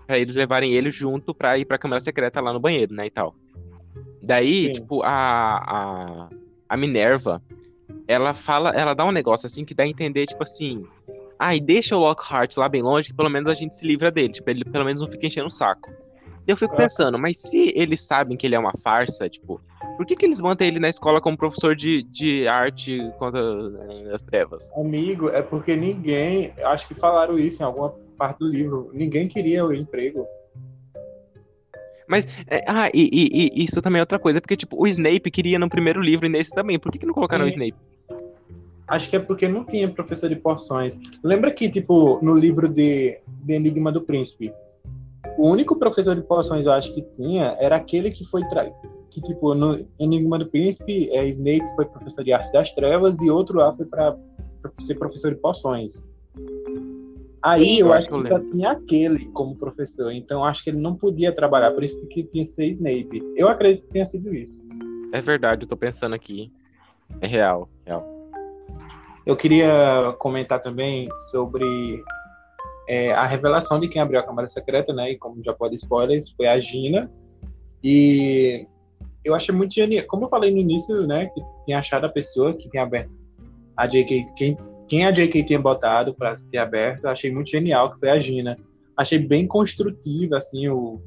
Pra eles levarem ele junto pra ir pra câmara secreta lá no banheiro, né? E tal. Daí, Sim. tipo, a, a, a Minerva. ela fala, ela dá um negócio assim que dá a entender, tipo assim, ah, e deixa o Lockhart lá bem longe, que pelo menos a gente se livra dele, tipo, ele pelo menos não fica enchendo o saco. Eu fico pensando, mas se eles sabem que ele é uma farsa, tipo, por que, que eles mantêm ele na escola como professor de, de arte contra eh, as trevas? Amigo, é porque ninguém, acho que falaram isso em alguma parte do livro, ninguém queria o emprego. Mas, é, ah, e, e- e isso também é outra coisa, porque, tipo, o Snape queria no primeiro livro e nesse também. Por que, que não colocaram o Sim. Snape? Acho que é porque não tinha professor de poções. Lembra que, tipo, no livro de, de Enigma do Príncipe, o único professor de poções eu acho que tinha era aquele que foi. Tra... Que, tipo, no Enigma do Príncipe, é, Snape foi professor de arte das trevas e outro lá foi para ser professor de poções. Aí Sim, eu eu acho que que eu só tinha aquele como professor, então acho que ele não podia trabalhar, por isso que tinha que ser Snape. Eu acredito que tenha sido isso. É verdade, eu tô pensando aqui. É real, real. Eu queria comentar também sobre é, a revelação de quem abriu a Câmara Secreta, né? E como já pode spoilers, foi a Gina. E eu achei muito genial. Como eu falei no início, né? Que tinha achado a pessoa que tinha aberto a JK, quem, quem a JK tinha botado para ter aberto, eu achei muito genial, que foi a Gina. Achei bem construtiva, assim, o,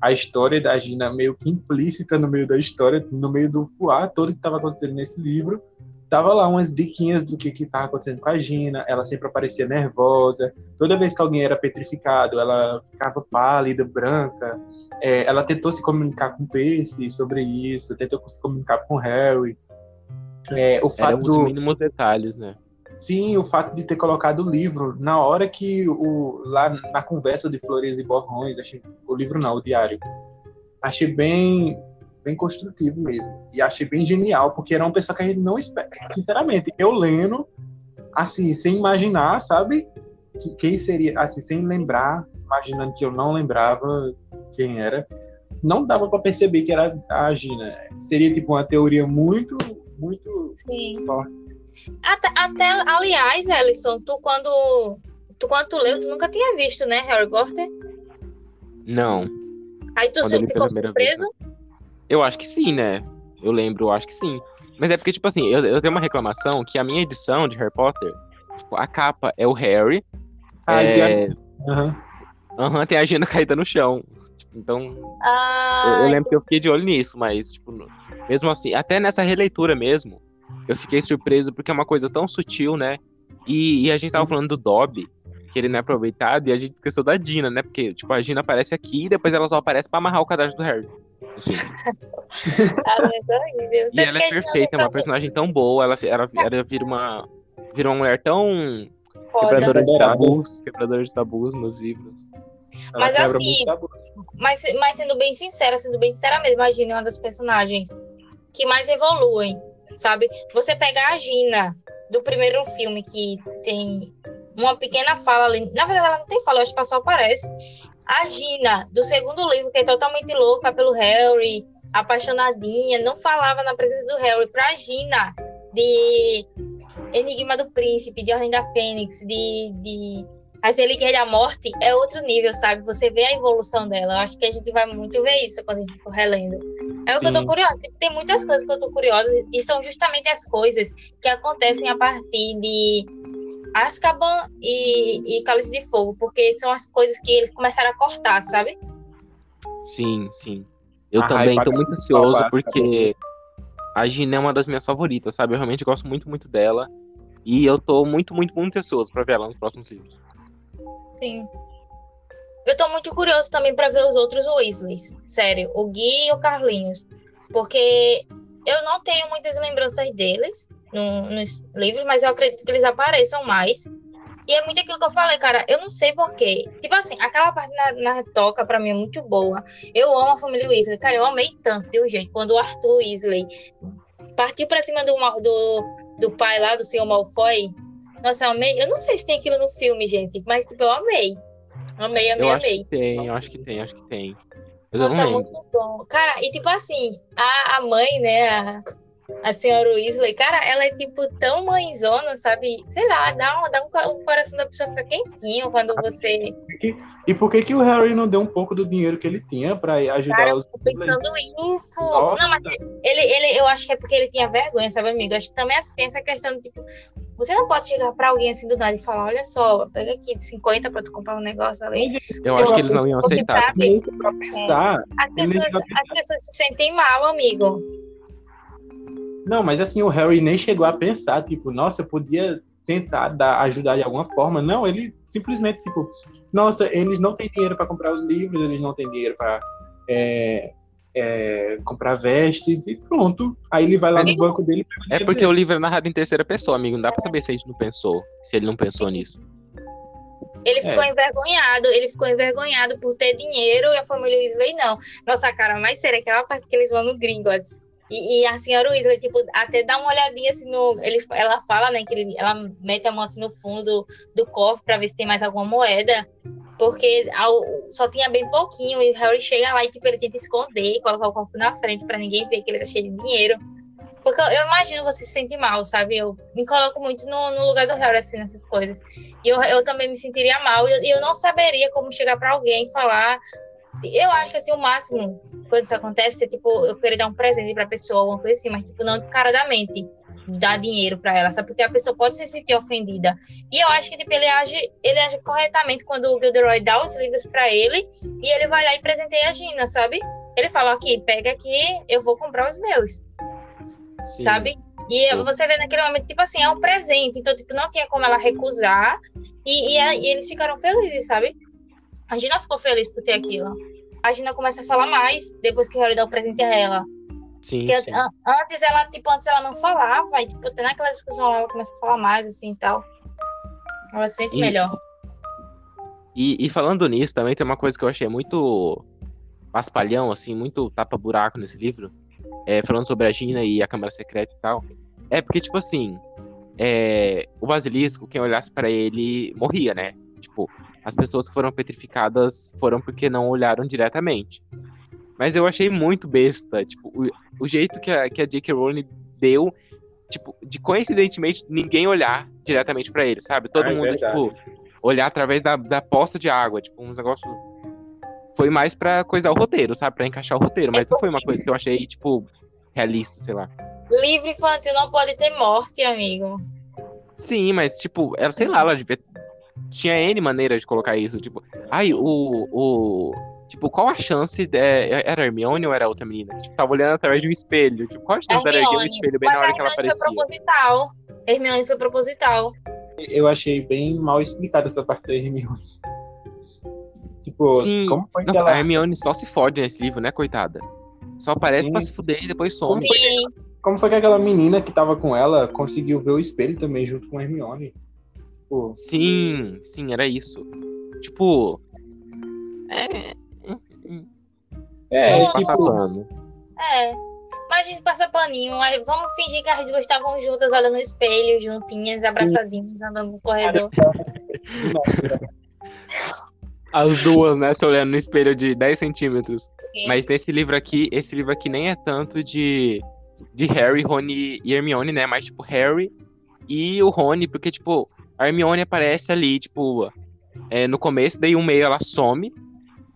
a história da Gina meio que implícita no meio da história, no meio do fuá todo que estava acontecendo nesse livro tava lá umas diquinhas do que que tava acontecendo com a Gina, ela sempre aparecia nervosa, toda vez que alguém era petrificado, ela ficava pálida, branca, É, ela tentou se comunicar com o Percy sobre isso, tentou se comunicar com o Harry, É, o fato Eram os do, mínimos detalhes, né? Sim, o fato de ter colocado o livro na hora que o lá na conversa de Flores e Borrões, achei, o livro não, o diário. Achei bem bem construtivo mesmo. E achei bem genial, porque era uma pessoa que a gente não espera. Sinceramente, eu lendo assim, sem imaginar, sabe? Que, quem seria, assim, sem lembrar, imaginando que eu não lembrava quem era, não dava para perceber que era a Gina. Seria tipo uma teoria muito muito Sim. forte. Até, até, aliás, Ellison, tu quando. Tu quando tu leu, tu nunca tinha visto, né, Harry Potter? Não. Aí tu li ficou primeira vez, surpreso? Eu acho que sim, né? Eu lembro, eu acho que sim. Mas é porque, tipo assim, eu, eu tenho uma reclamação que a minha edição de Harry Potter, tipo, a capa é o Harry. Ah, é... tem Aham. aham, tem a Gina caída no chão. Tipo, então, eu, Ah, eu lembro que eu fiquei de olho nisso, mas, tipo, mesmo assim, até nessa releitura mesmo, eu fiquei surpreso porque é uma coisa tão sutil, né? E, e a gente tava falando do Dobby, que ele não é aproveitado, e a gente esqueceu da Dina, né? Porque, tipo, a Gina aparece aqui e depois ela só aparece pra amarrar o cadastro do Harry. Assim. E ela é perfeita, é uma imaginando personagem tão boa, ela, ela, ela vira uma. Vira uma mulher tão foda. quebradora de tabus, quebradora de tabus nos livros. Ela Mas assim. Mas, mas sendo bem sincera, sendo bem sincera mesmo, a Gina é uma das personagens que mais evoluem, sabe? Você pegar a Gina do primeiro filme, que tem uma pequena fala ali. Na verdade, ela não tem fala, eu acho que ela só aparece. A Gina do segundo livro, que é totalmente louca pelo Harry, apaixonadinha, não falava na presença do Harry. Pra Gina de Enigma do Príncipe, de Ordem da Fênix, de, de As Relíquias da Morte, é outro nível, sabe? Você vê a evolução dela. Eu acho que a gente vai muito ver isso quando a gente for relendo. É o que eu tô Sim. curiosa. Tem muitas coisas que eu tô curiosa, e são justamente as coisas que acontecem a partir de Azkaban e, e Cálice de Fogo, porque são as coisas que eles começaram a cortar, sabe? Sim, sim. Eu A também raiva tô muito ansioso salvar, porque a Gina é uma das minhas favoritas, sabe? Eu realmente gosto muito, muito dela. E eu tô muito, muito, muito ansioso pra ver ela nos próximos livros. Sim. Eu tô muito curioso também pra ver os outros Weasleys. Sério, o Gui e o Carlinhos. Porque eu não tenho muitas lembranças deles no- nos livros, mas eu acredito que eles apareçam mais. E é muito aquilo que eu falei, cara. Eu não sei porquê. Tipo assim, aquela parte na, na toca pra mim é muito boa. Eu amo a família Weasley. Cara, eu amei tanto de um jeito. Quando o Arthur Weasley partiu pra cima do, do, do pai lá, do senhor Malfoy. Nossa, eu amei. Eu não sei se tem aquilo no filme, gente, mas tipo, eu amei. Amei, amei, eu acho amei. que tem, eu acho que tem, acho que tem. Mas Nossa, lembro. muito bom. Cara, e tipo assim, a, a mãe, né, a, a senhora Weasley, cara, ela é tipo tão mãezona, sabe? Sei lá, dá, um, dá um, o coração da pessoa fica quentinho quando você. E por que, que o Harry não deu um pouco do dinheiro que ele tinha pra ajudar Cara, eu os. tô pensando isso. Nossa. Não, mas ele, ele, eu acho que é porque ele tinha vergonha, sabe, amigo? Eu acho que também assim, tem essa questão de, tipo, você não pode chegar pra alguém assim do nada e falar, olha só, pega aqui de 50 pra tu comprar um negócio ali. Eu acho que eles não iam aceitar. sabe, pensar. as Ele pessoas, as pessoas se sentem mal, amigo. Não, mas assim, o Harry nem chegou a pensar, tipo, nossa, eu podia tentar dar, ajudar de alguma forma. Não, ele simplesmente, tipo, nossa, eles não têm dinheiro para comprar os livros, eles não têm dinheiro para comprar vestes e pronto. Aí ele vai lá no banco dele. É porque o livro é narrado em terceira pessoa, amigo. Não dá pra saber se a gente não pensou. Se ele não pensou nisso. Ele ficou envergonhado, ele ficou envergonhado por ter dinheiro e a família Weasley não. Nossa, cara, mais séria aquela parte que eles vão no Gringotts. E, e a senhora Weasley, tipo, até dá uma olhadinha assim no. Eles, ela fala, né, que ele- ela mete a mão assim no fundo do, do cofre pra ver se tem mais alguma moeda. Porque ao- só tinha bem pouquinho. E o Harry chega lá e, tipo, ele tenta esconder, colocar o corpo na frente pra ninguém ver que ele tá cheio de dinheiro. Porque eu, eu imagino você se sentir mal, sabe? Eu me coloco muito no, no lugar do Harry, assim, nessas coisas. E eu, eu também me sentiria mal. E eu, eu não saberia como chegar pra alguém e falar. Eu acho que, assim, o máximo, quando isso acontece, é, tipo, eu querer dar um presente pra pessoa, alguma coisa assim, mas, tipo, não descaradamente dar dinheiro pra ela, sabe? Porque a pessoa pode se sentir ofendida. E eu acho que, tipo, ele age, ele age corretamente quando o Gilderoy dá os livros pra ele e ele vai lá e presenteia a Gina, sabe? Ele fala, aqui, pega aqui, eu vou comprar os meus Sim. sabe? E você vê naquele momento, tipo assim, é um presente, então, tipo, não tinha como ela recusar, e, e, a- e eles ficaram felizes, sabe? A Gina ficou feliz por ter aquilo. A Gina começa a falar mais depois que o Harry dá o presente a ela. Sim, Porque sim. an- antes ela, tipo, antes ela não falava, e, tipo, até naquela discussão lá, ela começa a falar mais, assim, e tal. Ela se sente E- melhor. E, e falando nisso, também tem uma coisa que eu achei muito paspalhão, assim, muito tapa-buraco nesse livro. É, falando sobre a Gina e a Câmara Secreta e tal. É porque, tipo assim, é, o basilisco, quem olhasse pra ele morria, né? Tipo, as pessoas que foram petrificadas foram porque não olharam diretamente. Mas eu achei muito besta, tipo, o, o jeito que a, que a J.K. Rowling deu, tipo, de coincidentemente ninguém olhar diretamente pra ele, sabe? Todo Ah, é mundo, verdade. tipo, olhar através da, da poça de água, tipo, uns negócios. Foi mais pra coisar o roteiro, sabe? Pra encaixar o roteiro, mas não foi uma coisa que eu achei, tipo, realista, sei lá. Livro infantil não pode ter morte, amigo. Sim, mas, tipo, ela, sei lá, ela devia. Tinha N maneiras de colocar isso. Tipo, ai, o. o tipo, qual a chance. De... Era a Hermione ou era a outra menina? Que, tipo, tava olhando através de um espelho. Tipo, qual a chance dela erguer um Hermione. espelho bem Mas na hora que ela a Hermione foi aparecia? proposital. Hermione foi proposital. Eu achei bem mal explicada essa parte da Hermione. Tipo, Sim. como foi Não, que a ela. Hermione só se fode nesse livro, né, coitada? Só aparece Sim. pra se fuder e depois some. Sim. Como foi que aquela menina que tava com ela conseguiu ver o espelho também junto com a Hermione? Tipo, Sim, sim, era isso. Tipo. É. é, Passa tipo, pano. É. Mas a gente passa paninho. Aí vamos fingir que as duas estavam juntas, olhando no espelho, juntinhas, abraçadinhas, andando no corredor. As duas, né? Tô olhando no espelho de 10 centímetros. Sim. Mas nesse livro aqui, esse livro aqui nem é tanto de, de Harry, Rony e Hermione, né? Mas, tipo, Harry e o Rony, porque, tipo, a Hermione aparece ali, tipo, é, no começo, daí um meio ela some,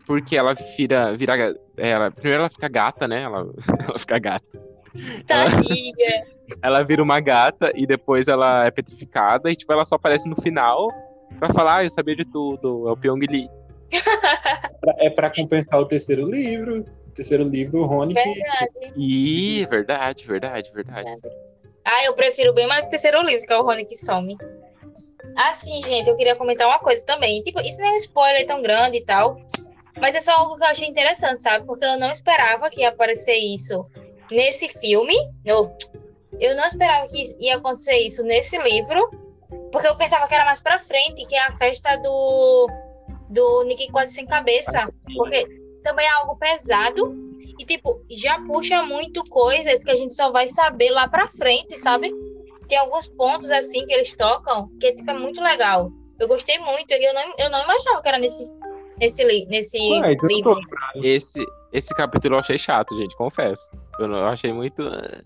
porque ela vira. vira ela, primeiro ela fica gata, né? Ela, ela fica gata. Tadinha. Ela vira uma gata e depois ela é petrificada e, tipo, ela só aparece no final pra falar, ah, eu sabia de tudo, é o Pyong Lee. é pra compensar o terceiro livro. O terceiro livro, o Rony que. Verdade. Ih, verdade, verdade, verdade. Ah, eu prefiro bem mais o terceiro livro, que é o Rony que some. Assim, gente, eu queria comentar uma coisa também. Tipo, isso nem é um spoiler tão grande e tal. Mas é só algo que eu achei interessante, sabe? Porque eu não esperava que ia aparecer isso nesse filme. Eu, eu não esperava que ia acontecer isso nesse livro. Porque eu pensava que era mais pra frente, que é a festa do, do Nick Quase Sem Cabeça. Porque também é algo pesado. E, tipo, já puxa muito coisas que a gente só vai saber lá pra frente, sabe? Tem alguns pontos, assim, que eles tocam, que, tipo, é muito legal. Eu gostei muito. E eu não, eu não imaginava que era nesse, nesse, nesse Ué, então livro. Esse, esse capítulo eu achei chato, gente, confesso. Eu, não- eu achei muito. eh,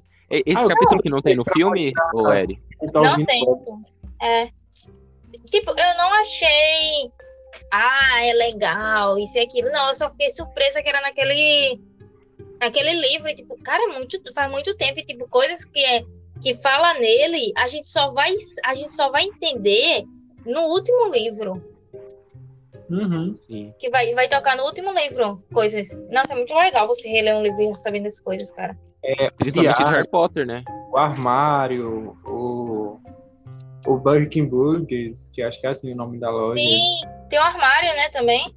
Esse Ah, capítulo que não tem no filme, ô Eri? Então, Não tem. É. Tipo, eu não achei. Ah, é legal, isso e aquilo. Não, eu só fiquei surpresa que era naquele. Naquele livro. E, tipo, cara, é muito, faz muito tempo. E, tipo, coisas que, é, que fala nele, a gente só vai, a gente só vai entender no último livro. Uhum. Sim. Que vai, vai tocar no último livro. Coisas. Nossa, é muito legal você reler um livro e já sabendo das coisas, cara. Principalmente de Diário. Harry Potter, né? O armário, o, o Birkin Burgers, que acho que é assim o nome da loja. Sim, tem um armário, né, também.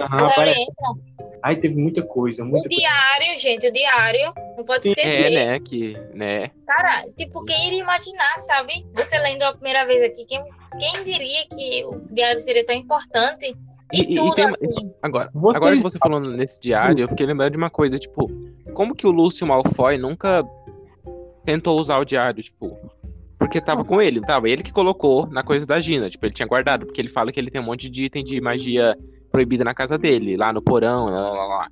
Aham, o Ai, teve muita coisa, O muita coisa. diário, gente, o diário. Não pode Sim, esquecer. É, né? Que, né? Cara, tipo, quem iria imaginar, sabe? Você lendo a primeira vez aqui, quem, quem diria que o diário seria tão importante? E, E- e- e tudo tem- assim. Agora, Vocês- agora que você falou nesse diário, eu fiquei lembrando de uma coisa, tipo, como que o Lúcio Malfoy nunca tentou usar o diário, tipo, porque tava com ele, não tava? Ele que colocou na coisa da Gina, tipo, ele tinha guardado, porque ele fala que ele tem um monte de item de magia proibida na casa dele, lá no porão, lá, lá, lá.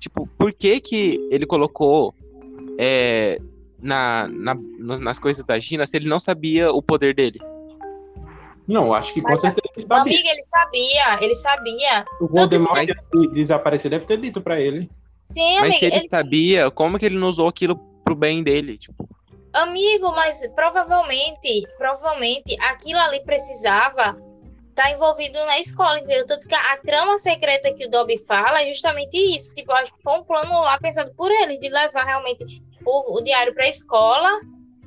Tipo, por que que ele colocou é, na, na- no- nas coisas da Gina se ele não sabia o poder dele? Não, acho que com Mas, certeza ele sabia. Amiga, ele sabia, ele sabia. O Voldemort que desaparecer deve ter dito pra ele. Sim, Mas se amiga, ele ele sabia, como que ele não usou aquilo pro bem dele? Tipo, Amigo, mas provavelmente, provavelmente aquilo ali precisava estar envolvido na escola, entendeu? Tanto que a trama secreta que o Dobby fala é justamente isso. Tipo, acho que foi um plano lá pensado por ele, de levar realmente o, o diário para a escola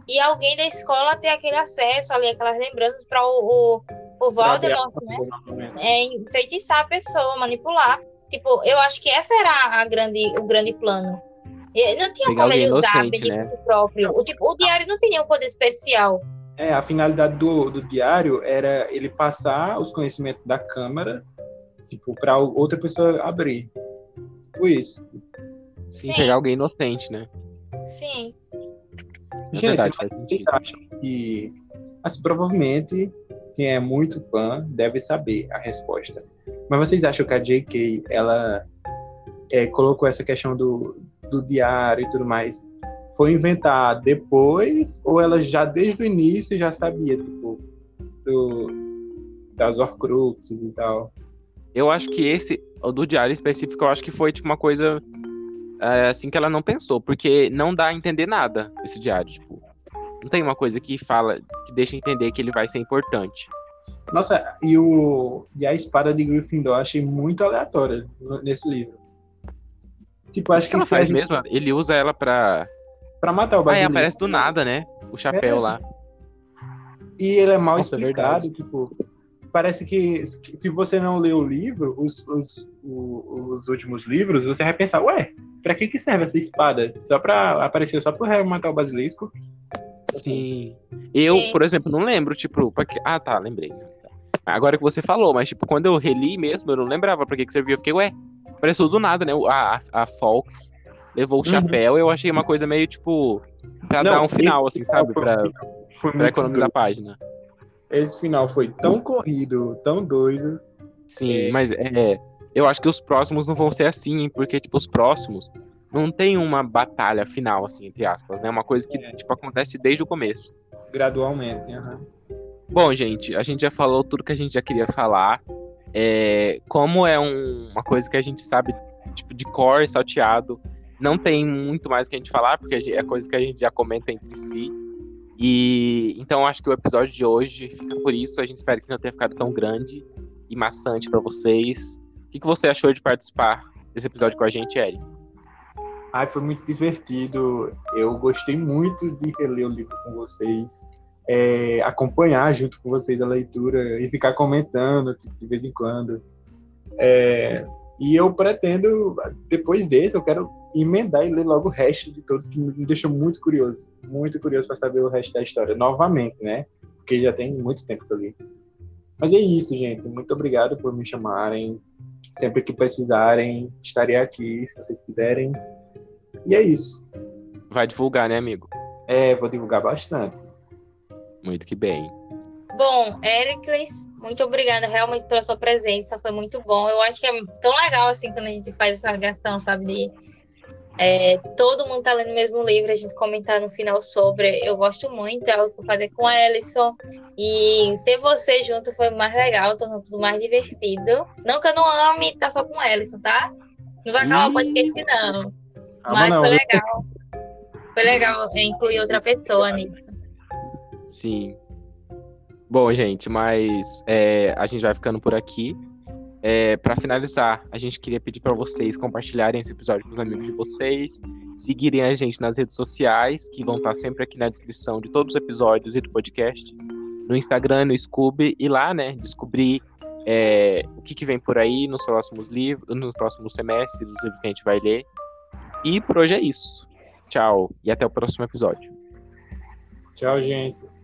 e alguém da escola ter aquele acesso ali, aquelas lembranças para o, o, o Voldemort, né? É, enfeitiçar a pessoa, manipular. Tipo, eu acho que essa era a grande, o grande plano. Não tinha Pegar como ele usar inocente, benefício próprio. O, tipo, o diário não tinha um poder especial. É, a finalidade do, do diário era ele passar os conhecimentos da Câmara, tipo, pra outra pessoa abrir. Foi isso. sim, Sim. pegar alguém inocente, né? Sim. É Gente, verdade, faz Vocês sentido. acham que, assim, provavelmente, quem é muito fã deve saber a resposta. Mas vocês acham que a J.K., ela é, colocou essa questão do, do diário e tudo mais, foi inventar depois, ou ela já desde o início já sabia, tipo, do, das Horcruxes e tal? Eu acho que esse, o do diário específico, eu acho que foi tipo uma coisa é, assim que ela não pensou, porque não dá a entender nada esse diário, tipo. Não tem uma coisa que fala, que deixa entender que ele vai ser importante. Nossa, e, o, e a espada de Gryffindor eu achei muito aleatória nesse livro. Tipo, acho que que ela faz gente- mesmo? Ele usa ela pra. Pra matar o Ah, é, basilisco. aparece do nada, né? O chapéu É. lá. E ele é mal Nossa, é explicado, tipo, parece que se você não lê o livro, os, os, os últimos livros, você vai pensar, ué, pra que que serve essa espada? Só pra aparecer só pro Harry matar o basilisco? Sim. Eu, Sim. por exemplo, não lembro, tipo, pra que... Ah, tá, lembrei. Agora que você falou, mas, tipo, quando eu reli mesmo, eu não lembrava pra que que servia. Eu fiquei, ué, apareceu do nada, né? A, a, a Fox levou o Uhum. chapéu, eu achei uma coisa meio, tipo, pra Não, dar um final, assim, sabe? foi- Pra, Foi pra economizar a página. Esse final foi tão corrido, tão doido. Sim, É. mas é, eu acho que os próximos não vão ser assim, porque, tipo, os próximos não tem uma batalha final, assim, entre aspas, né? Uma coisa que, É. tipo, acontece desde o começo. Gradualmente, aham. Bom, gente, a gente já falou tudo que a gente já queria falar. É, como é um- uma coisa que a gente sabe, tipo, de cor, salteado, não tem muito mais o que a gente falar, porque é coisa que a gente já comenta entre si. E então acho que o episódio de hoje fica por isso. A gente espera que não tenha ficado tão grande e maçante pra vocês. O que, que você achou de participar desse episódio com a gente, Eri? Ai, foi muito divertido. Eu gostei muito de reler o livro com vocês, é, acompanhar junto com vocês a leitura e ficar comentando tipo, de vez em quando. É, e eu pretendo, depois desse, eu quero emendar e ler logo o resto de todos, que me deixou muito curioso. Muito curioso para saber o resto da história, novamente, né? Porque já tem muito tempo que eu li. Mas é isso, gente. Muito obrigado por me chamarem. Sempre que precisarem, estarei aqui, se vocês quiserem. E é isso. Vai divulgar, né, amigo? É, vou divulgar bastante. Muito que bem. Bom, Ericles, muito obrigada realmente pela sua presença, foi muito bom. Eu acho que é tão legal assim quando a gente faz essa ligação, sabe, de, É, todo mundo tá lendo o mesmo livro, a gente comentar no final sobre. Eu gosto muito, é algo que eu fazer com a Ellison. E ter você junto foi mais legal, tornou tudo mais divertido. Não que eu não ame tá só com a Ellison, tá? Não vai acabar o podcast, não. Ah, mas não. foi legal. Foi legal incluir outra pessoa nisso. Sim. Bom, gente, mas é, a gente vai ficando por aqui. É, para finalizar, a gente queria pedir para vocês compartilharem esse episódio com os amigos de vocês, seguirem a gente nas redes sociais, que vão estar sempre aqui na descrição de todos os episódios e do podcast, no Instagram, no Scooby, e lá, né, descobrir é, o que, que, vem por aí nos próximos livros, nos próximos semestres, os livros que a gente vai ler. E por hoje é isso. Tchau e até o próximo episódio. Tchau, gente.